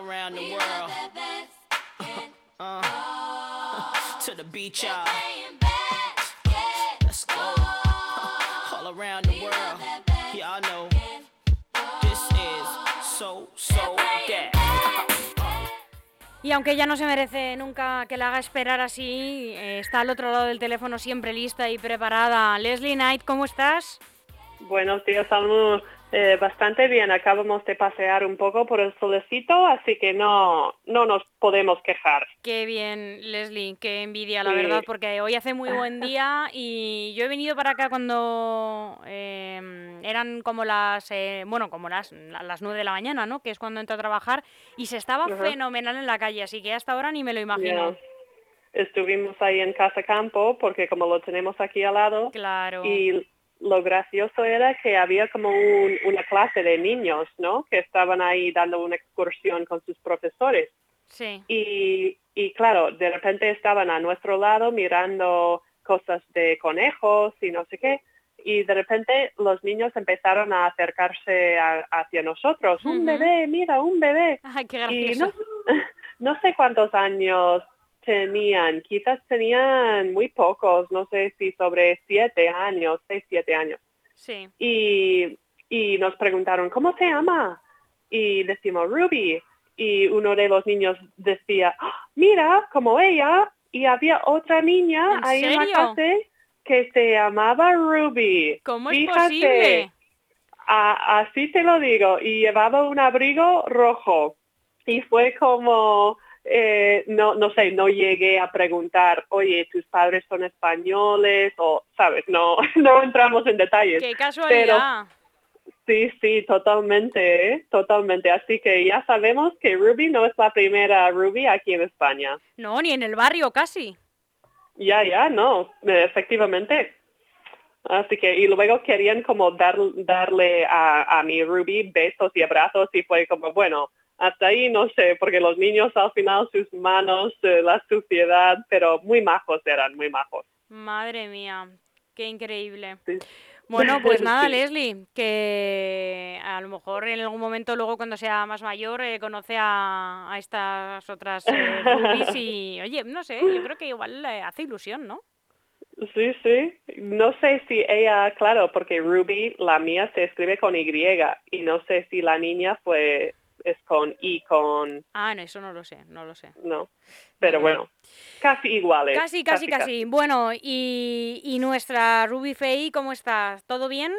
all around the world. Uh, to the beach, y'all. Let's go. All around the world. Y'all know this is so, so that. Y aunque ella no se merece nunca que la haga esperar así, eh, está al otro lado del teléfono siempre lista y preparada. Leslie Knight, ¿cómo estás? Buenos días, Salmo. Eh, bastante bien, acabamos de pasear un poco por el solecito, así que no, no nos podemos quejar. Qué bien, Leslie, qué envidia, la Sí. verdad, porque hoy hace muy buen día y yo he venido para acá cuando eh, eran como las, eh, bueno, como las, la- las 9 de la mañana, ¿no? Que es cuando entro a trabajar y se estaba fenomenal en la calle, así que hasta ahora ni me lo imagino. Estuvimos ahí en Casa Campo porque como lo tenemos aquí al lado Claro. y lo gracioso era que había como un- una clase de niños, ¿no? Que estaban ahí dando una excursión con sus profesores. Sí. Y, y claro, de repente estaban a nuestro lado mirando cosas de conejos y no sé qué. Y de repente los niños empezaron a acercarse a- hacia nosotros. Un bebé, mira, un bebé. Ay, qué Y gracioso. no, no sé cuántos años tenían, quizás tenían muy pocos, no sé si sobre siete años, seis, siete años. Sí. Y, y nos preguntaron, ¿cómo se llama? Y decimos, Ruby. Y uno de los niños decía, "Ah, mira, como ella. Y había otra niña ¿En ahí en la clase que se llamaba Ruby. ¿Cómo es Fíjate, posible? a- así te lo digo. Y llevaba un abrigo rojo. Y fue como, eh, no, no sé, no llegué a preguntar, oye, tus padres son españoles o, sabes, no, no entramos en detalles. Qué casualidad. Sí, sí, totalmente, ¿eh? totalmente. Así que ya sabemos que Ruby no es la primera Ruby aquí en España. No, ni en el barrio casi. Ya, ya, no, efectivamente. Así que, y luego querían como dar, darle a, a mi Ruby besos y abrazos y fue como, bueno, hasta ahí no sé, porque los niños al final sus manos, eh, la suciedad, pero muy majos eran, muy majos. Madre mía, qué increíble. Sí. Bueno, pues nada, Sí. Leslie, que a lo mejor en algún momento luego cuando sea más mayor eh, conoce a, a estas otras eh, y, oye, no sé, yo creo que igual le hace ilusión, ¿no? Sí, sí. No sé si ella, claro, porque Ruby, la mía, se escribe con Y y no sé si la niña fue, es con I, con, Ah, no, eso no lo sé, no lo sé. no. Pero Bueno. casi iguales. Casi, casi, casi. Bueno, y, y nuestra Ruby Faye, ¿cómo está? ¿Todo bien?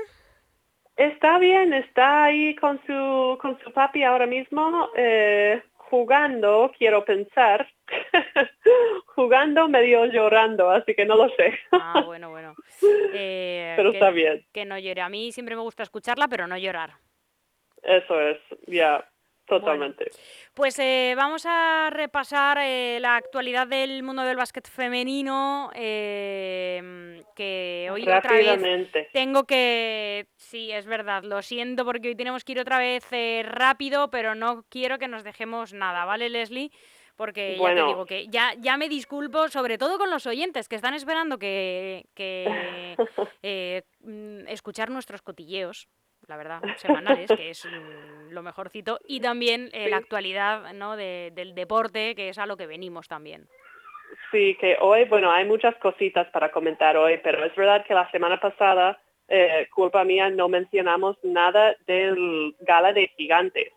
Está bien, está ahí con su, con su papi ahora mismo, eh, jugando, quiero pensar, jugando medio llorando, así que no lo sé. Ah, bueno, bueno. Eh, Pero que, está bien, que no llore. A mí siempre me gusta escucharla, pero no llorar. eso es, ya, totalmente. Pues eh, vamos a repasar eh, la actualidad del mundo del básquet femenino, eh, que hoy otra vez tengo que... Sí, es verdad, lo siento porque hoy tenemos que ir otra vez eh, rápido, pero no quiero que nos dejemos nada, ¿vale, Leslie? Porque ya te digo que ya, ya me disculpo, sobre todo con los oyentes que están esperando que, que eh, mm, escuchar nuestros cotilleos, la verdad, semanales, que es lo mejorcito, y también eh, la actualidad ¿no? de- del deporte, que es a lo que venimos también. Sí, que hoy, bueno, hay muchas cositas para comentar hoy, pero es verdad que la semana pasada, eh, culpa mía, no mencionamos nada del gala de gigantes.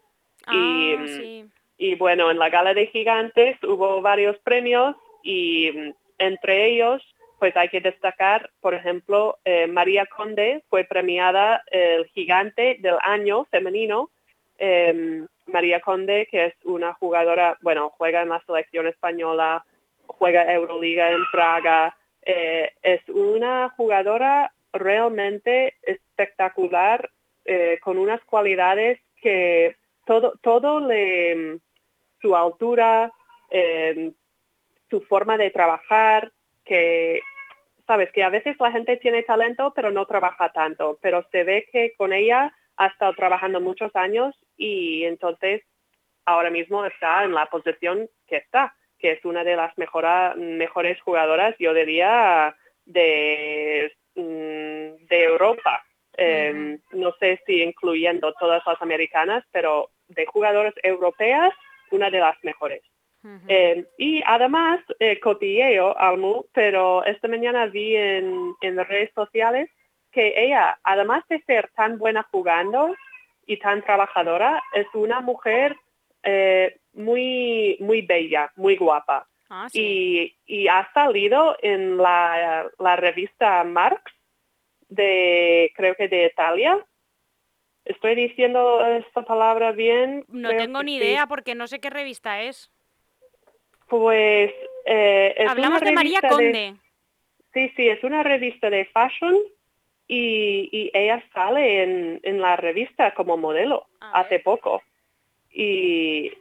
Y, Ah, mm, sí. Y bueno, en la gala de gigantes hubo varios premios y mm, entre ellos, pues hay que destacar, por ejemplo, eh, María Conde fue premiada el gigante del año femenino. Em, María Conde, que es una jugadora, bueno, juega en la selección española, juega Euroliga en Praga, eh, es una jugadora realmente espectacular, eh, con unas cualidades que todo, todo le, su altura, eh, su forma de trabajar, que, sabes, que a veces la gente tiene talento pero no trabaja tanto, pero se ve que con ella ha estado trabajando muchos años y entonces ahora mismo está en la posición que está, que es una de las mejora- mejores jugadoras, yo diría, de, mm, de Europa. Eh, No sé si incluyendo todas las americanas, pero de jugadoras europeas, una de las mejores. Eh, y además, eh, cotilleo Almu, pero esta mañana vi en, en redes sociales que ella, además de ser tan buena jugando y tan trabajadora, es una mujer eh, muy, muy bella, muy guapa. Ah, y, y, ha salido en la, la, revista Marx de, creo que de Italia. Estoy diciendo esta palabra bien. No tengo ni idea porque no sé qué revista es. Pues eh, Hablamos de María Conde. sí, sí, es una revista de fashion y, y ella sale en, en, la revista como modelo hace poco. Y,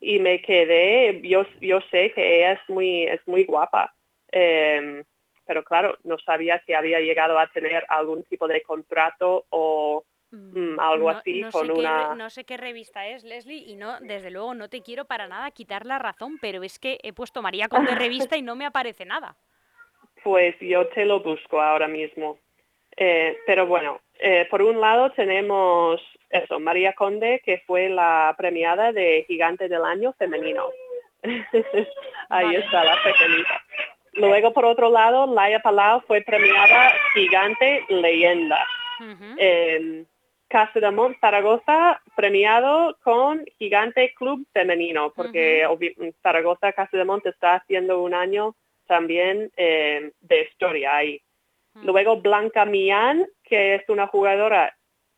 y me quedé, yo, yo sé que ella es muy, es muy guapa. Em, pero claro, no sabía si había llegado a tener algún tipo de contrato o Mm, algo así con una... no sé qué revista es, Leslie, y no, desde luego no te quiero para nada quitar la razón, pero es que he puesto María Conde revista y no me aparece nada. Pues yo te lo busco ahora mismo. Eh, pero bueno, eh, por un lado tenemos eso, María Conde, que fue la premiada de Gigante del Año femenino. Ahí está la pequeñita. Luego, por otro lado, Laia Palau fue premiada Gigante Leyenda. Casademont Zaragoza premiado con Gigante Club Femenino, porque Zaragoza Casademont está haciendo un año también eh, de historia ahí. Luego Blanca Millán, que es una jugadora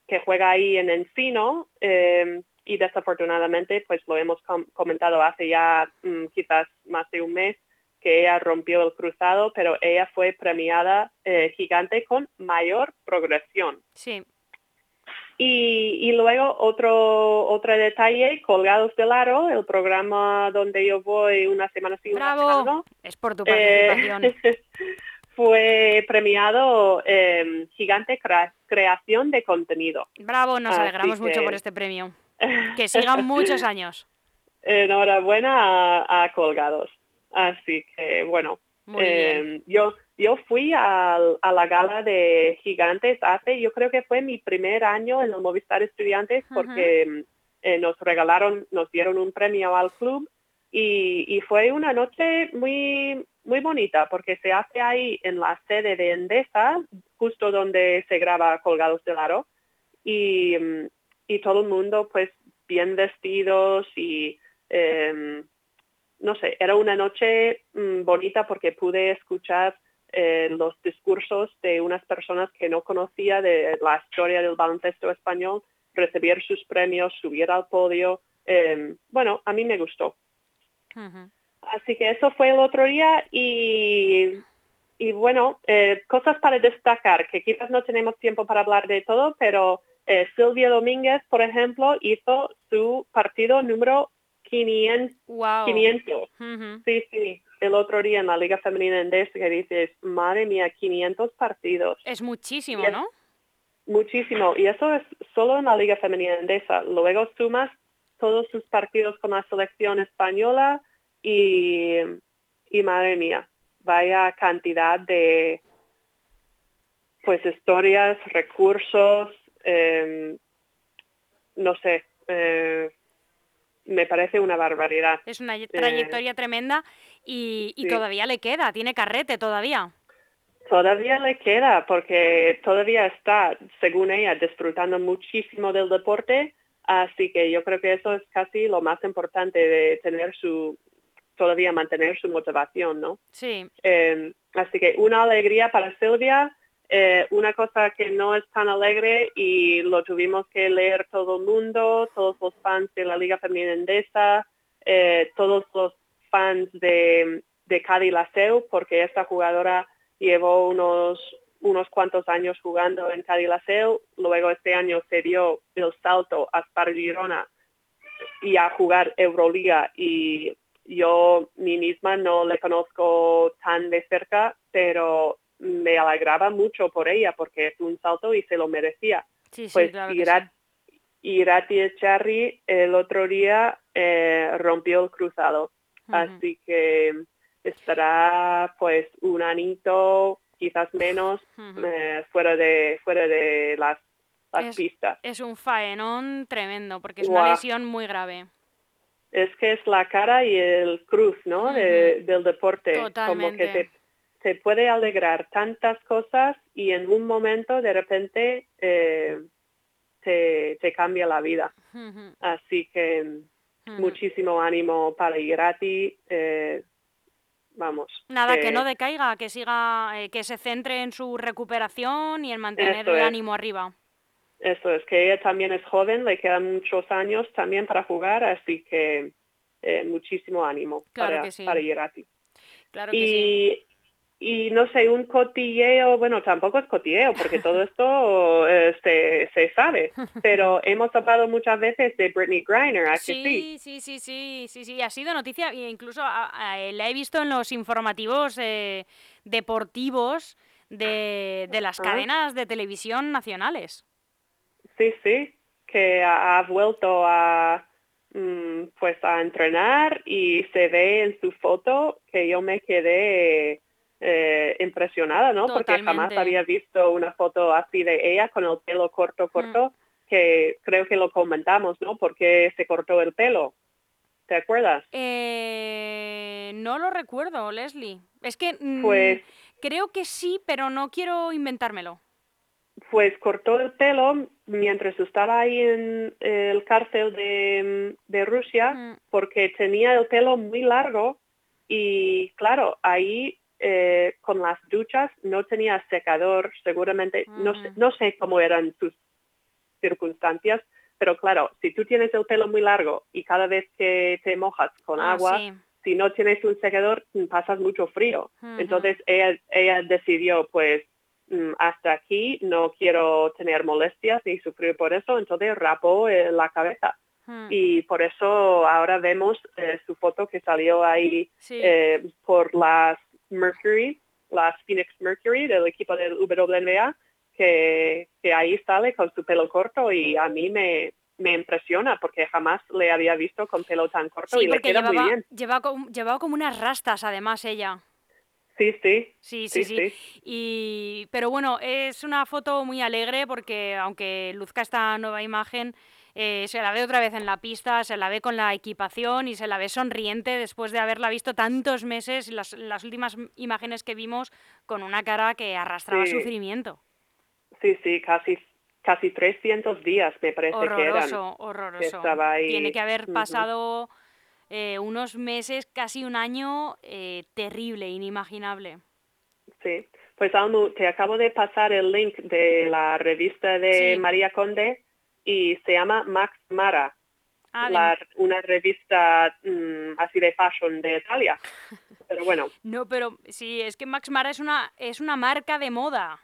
que juega ahí en Encino eh, y desafortunadamente pues lo hemos comentado hace ya mm, quizás más de un mes que ella rompió el cruzado, pero ella fue premiada eh, gigante con mayor progresión. Sí. Y, luego otro, otro detalle, Colgados del Aro, el programa donde yo voy una semana sí, una semana no. Es por tu participación. Eh, fue premiado eh, Gigante Creación de Contenido. Bravo, nos alegramos mucho por este premio. Que sigan muchos años. Enhorabuena a, Colgados. Así que, bueno, eh, yo yo fui a, la gala de Gigantes hace, yo creo que fue mi primer año en el Movistar Estudiantes porque eh, nos regalaron, nos dieron un premio al club y, fue una noche muy, muy bonita porque se hace ahí en la sede de Endesa, justo donde se graba Colgados del Aro. Y, y todo el mundo pues bien vestidos y em, no sé, era una noche mm, bonita porque pude escuchar eh, los discursos de unas personas que no conocía de la historia del baloncesto español, recibir sus premios, subir al podio. Em, bueno, a mí me gustó. Así que eso fue el otro día y, y bueno, eh, cosas para destacar, que quizás no tenemos tiempo para hablar de todo, pero eh, Silvia Domínguez, por ejemplo, hizo su partido número 500. Wow. 500. Sí, sí el otro día en la Liga Femenina Endesa que dices, madre mía, 500 partidos. Es muchísimo, ¿no? Muchísimo. Y eso es solo en la Liga Femenina Endesa. Luego sumas todos sus partidos con la selección española y, y madre mía, vaya cantidad de pues historias, recursos, em, no sé, eh, me parece una barbaridad. Es una trayectoria tremenda y, todavía le queda, tiene carrete todavía. Todavía le queda porque todavía está, según ella, disfrutando muchísimo del deporte, así que yo creo que eso es casi lo más importante de tener su, todavía mantener su motivación, ¿no? Sí. Em, así que una alegría para Silvia, eh, una cosa que no es tan alegre y lo tuvimos que leer todo el mundo, todos los fans de la Liga Femenina Endesa, eh, todos los fans de, de Cádiz Laseu porque esta jugadora llevó unos, unos cuantos años jugando en Cádiz Laseu, luego este año se dio el salto a Spar Girona y a jugar Euroliga. Y yo mi misma no le conozco tan de cerca, pero me alegraba mucho por ella porque es un salto y se lo merecía. Sí, pues claro Irati Echarri el otro día eh, rompió el cruzado Así que estará pues un anito, quizás menos, eh, fuera de fuera de las, las es, pistas. Es un faenón tremendo porque es una lesión muy grave. es que es la cara y el cruz, ¿no? De- del deporte. Como que te, te puede alegrar tantas cosas y en un momento de repente eh, te, te cambia la vida. Así que ujú. muchísimo ánimo para Irati. eh, vamos. Nada, que no decaiga, que siga, eh, que se centre en su recuperación y en mantener el es. ánimo arriba. Eso es que ella también es joven, le quedan muchos años también para jugar, así que eh, muchísimo ánimo Claro para, que sí. para. Claro que sí. Y, no sé, un cotilleo, bueno, tampoco es cotilleo, porque todo esto eh, se, se sabe, pero hemos hablado muchas veces de Britney Griner, ¿a que sí? Sí, sí, sí, sí, sí, sí, ha sido noticia e incluso a- a- eh, la he visto en los informativos eh, deportivos de, de las cadenas de televisión nacionales. Sí, sí, que ha, ha vuelto a mm, pues a entrenar y se ve en su foto que yo me quedé eh, impresionada, ¿no? Porque jamás había visto una foto así de ella con el pelo corto, corto, que creo que lo comentamos, ¿no? Porque se cortó el pelo. ¿Te acuerdas? Eh, no lo recuerdo, Leslie. Es que mm, Pues creo que sí, pero no quiero inventármelo. pues cortó el pelo mientras estaba ahí en el cárcel de, de Rusia Mm, porque tenía el pelo muy largo y claro, ahí eh, con las duchas no tenía secador, seguramente, no, sé, Ujú. no sé cómo eran sus circunstancias, pero claro, si tú tienes el pelo muy largo y cada vez que te mojas con ah, agua, sí. si no tienes un secador, mm, pasas mucho frío. Entonces ella, ella decidió, pues, mm, hasta aquí no quiero tener molestias ni sufrir por eso, entonces rapó eh, la cabeza. Mm, Y por eso ahora vemos eh, su foto que salió ahí sí. eh, por las Mercury, las Phoenix Mercury del equipo del WNBA, que, que ahí sale con su pelo corto y a mí me, me impresiona porque jamás le había visto con pelo tan corto Sí, y le queda muy bien. llevaba, como, llevaba como unas rastas, además, ella. Sí, sí, sí, sí. sí. Y, pero bueno, es una foto muy alegre porque aunque luzca esta nueva imagen, eh, se la ve otra vez en la pista, se la ve con la equipación y se la ve sonriente después de haberla visto tantos meses, las, las últimas imágenes que vimos con una cara que arrastraba Sí. sufrimiento. Sí, sí, casi, casi 300 días me parece que eran. Horroroso, horroroso. Tiene que haber pasado eh, unos meses, casi un año, eh, terrible, inimaginable. Sí, pues Almu, te acabo de pasar el link de la revista de Sí. María Conde y se llama Max Mara, Ah, la- una revista mm, así de fashion de Italia. Pero bueno, No, pero sí, es que Max Mara es una, es una marca de moda.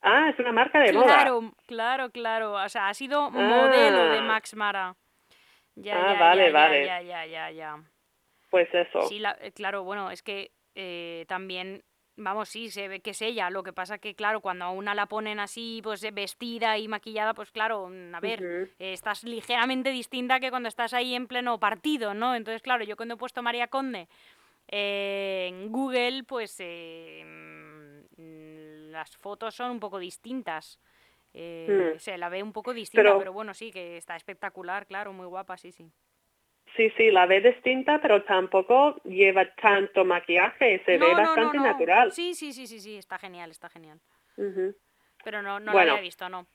ah, es una marca de moda. Claro, claro, claro. O sea, ha sido modelo de Ah. Max Mara. Ya, Ah, ya, vale, ya, vale. ya, ya, ya, ya. Pues eso. Sí, la- eh, claro, bueno, es que eh, también, vamos, sí, se ve que es ella. Lo que pasa que, claro, cuando a una la ponen así, pues eh, vestida y maquillada, pues claro, mm, a ver, eh, estás ligeramente distinta que cuando estás ahí en pleno partido, ¿no? Entonces, claro, yo cuando he puesto María Conde eh, en Google, pues eh, mm, las fotos son un poco distintas. Eh, Mm. Se la ve un poco distinta, Pero- pero bueno, sí, que está espectacular, claro, muy guapa, sí, sí. Sí, sí, la ve distinta, pero tampoco lleva tanto maquillaje, se ve bastante natural. Sí, sí, sí, sí, sí, está genial, está genial. Pero no, no Bueno. la había visto, no.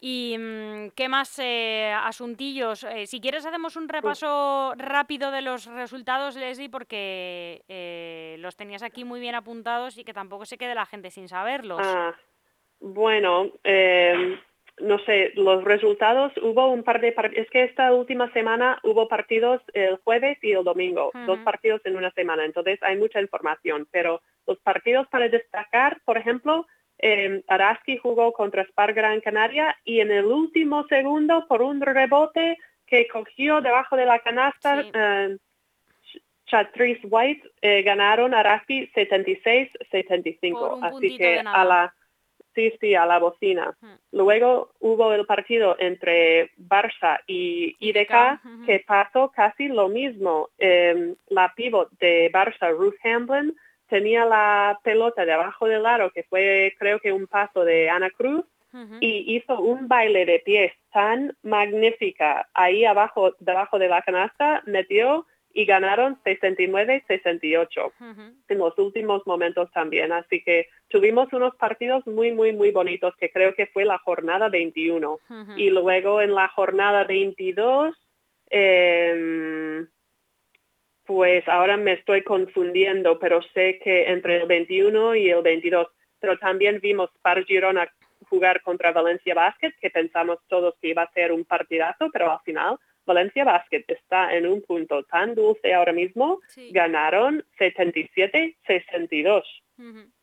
¿Y mm, qué más eh, asuntillos? Eh, si quieres hacemos un repaso rápido de los resultados, Leslie, porque eh, los tenías aquí muy bien apuntados y que tampoco se quede la gente sin saberlos. Ah, bueno, eh, no sé, los resultados, hubo un par de partidos, es que esta última semana hubo partidos el jueves y el domingo, dos partidos en una semana, entonces hay mucha información, pero los partidos para destacar, por ejemplo, eh, Araski jugó contra Spar Gran Canaria y en el último segundo, por un rebote que cogió debajo de la canasta, Sí. eh, Ch- Chatrice White eh, ganaron Araski 76-75. Por un Así que a la sí, sí, a la bocina. Luego hubo el partido entre Barça y IDK que pasó casi lo mismo. Eh, la pivot de Barça, Ruth Hamblin, tenía la pelota debajo del aro, que fue creo que un paso de Ana Cruz, y hizo un baile de pies tan magnífica ahí abajo, debajo de la canasta, metió y ganaron 69-68 en los últimos momentos también. Así que tuvimos unos partidos muy, muy, muy bonitos que creo que fue la jornada 21. Y luego en la jornada 22, em, pues ahora me estoy confundiendo, pero sé que entre el 21 y el 22, pero también vimos Par Girona jugar contra Valencia Basket, que pensamos todos que iba a ser un partidazo, pero al final Valencia Basket está en un punto tan dulce ahora mismo, ganaron 77-62,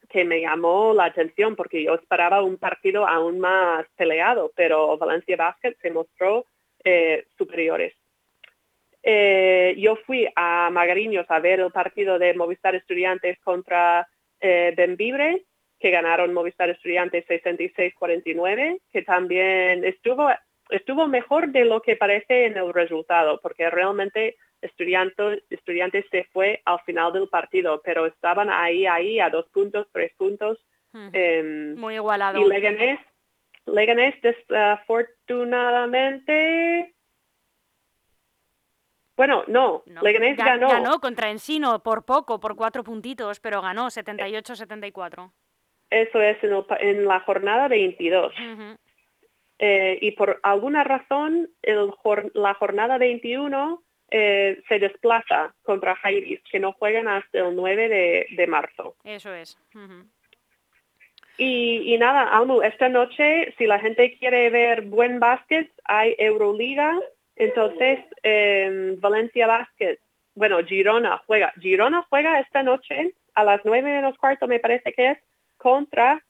que me llamó la atención porque yo esperaba un partido aún más peleado, pero Valencia Basket se mostró eh, superiores. Eh, yo fui a Magariños a ver el partido de Movistar Estudiantes contra eh, Benvibre, que ganaron Movistar Estudiantes 66-49, que también estuvo estuvo mejor de lo que parece en el resultado, porque realmente estudiantes, estudiantes se fue al final del partido, pero estaban ahí, ahí, a dos puntos, tres puntos. Em, Muy igualado. Y Leganés, Leganés desafortunadamente... Bueno, no, Leganés ganó. Ganó contra Ensino por poco, por cuatro puntitos, pero ganó 78-74. Eso es en, la jornada 22. Eh, y por alguna razón la jornada 21 eh, se desplaza contra Jairis, que no juegan hasta el 9 de, marzo. Eso es. y, nada, Almu, esta noche, si la gente quiere ver buen básquet, hay Euroliga, entonces em, Valencia Básquet, bueno, Girona juega. Girona juega esta noche a las 9 menos cuarto, me parece que es, contra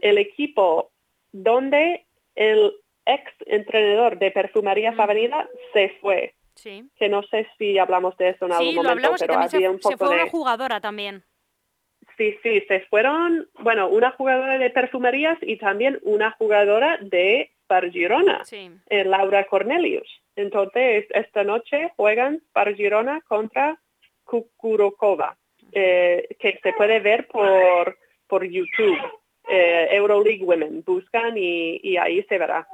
El equipo donde el ex entrenador de Perfumería Avenida se fue. Sí. Que no sé si hablamos de eso en algún momento, pero había se, un poco se fue una jugadora también. Sí, sí, se fueron, bueno, una jugadora de perfumerías y también una jugadora de Pargirona, sí. Eh, Laura Cornelius. Entonces, esta noche juegan Pargirona contra Kukurokova, eh, que se puede ver por, por YouTube eh, Euroleague Women. Buscan y, ahí se verá.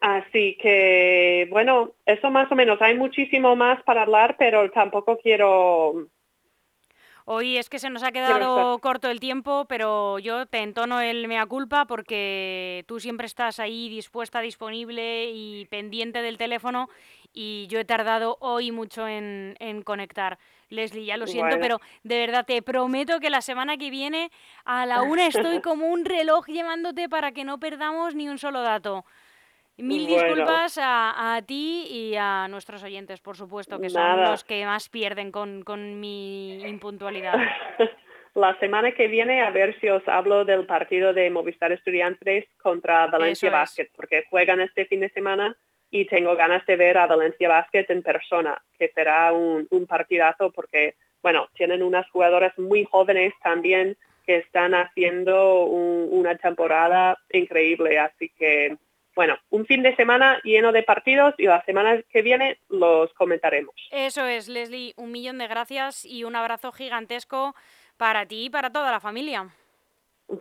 Así que, bueno, eso más o menos. Hay muchísimo más para hablar, pero tampoco quiero... Hoy es que se nos ha quedado corto el tiempo, pero yo te entono el mea culpa porque tú siempre estás ahí dispuesta, disponible y pendiente del teléfono y yo he tardado hoy mucho en, en conectar. Leslie, ya lo siento, pero de verdad te prometo que la semana que viene a la una estoy como un reloj llamándote para que no perdamos ni un solo dato. Mil disculpas a, ti y a nuestros oyentes, por supuesto, que son los que más pierden con, con mi impuntualidad. la semana que viene a ver si os hablo del partido de Movistar Estudiantes contra Valencia Basket, porque juegan este fin de semana y tengo ganas de ver a Valencia Basket en persona, que será un, partidazo porque, bueno, tienen unas jugadoras muy jóvenes también que están haciendo una temporada increíble. Así que, bueno, un fin de semana lleno de partidos y la semana que viene los comentaremos. Eso es, Leslie, un millón de gracias y un abrazo gigantesco para ti y para toda la familia.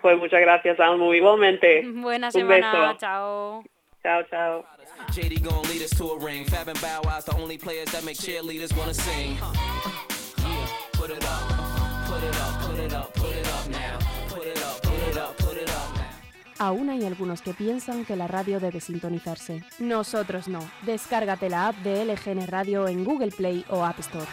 Pues muchas gracias, Almu, igualmente. Buena semana, chao. Chao, chao. JD gon' lead us to a ring. Fab and Bow Wow's the only players that make cheerleaders wanna sing. Yeah, put it up, put it up, put it up, put it up now. Put it up, put it up, put it up now. Aún hay algunos que piensan que la radio debe sintonizarse. Nosotros no. Descárgate la app de LGN Radio en Google Play o App Store.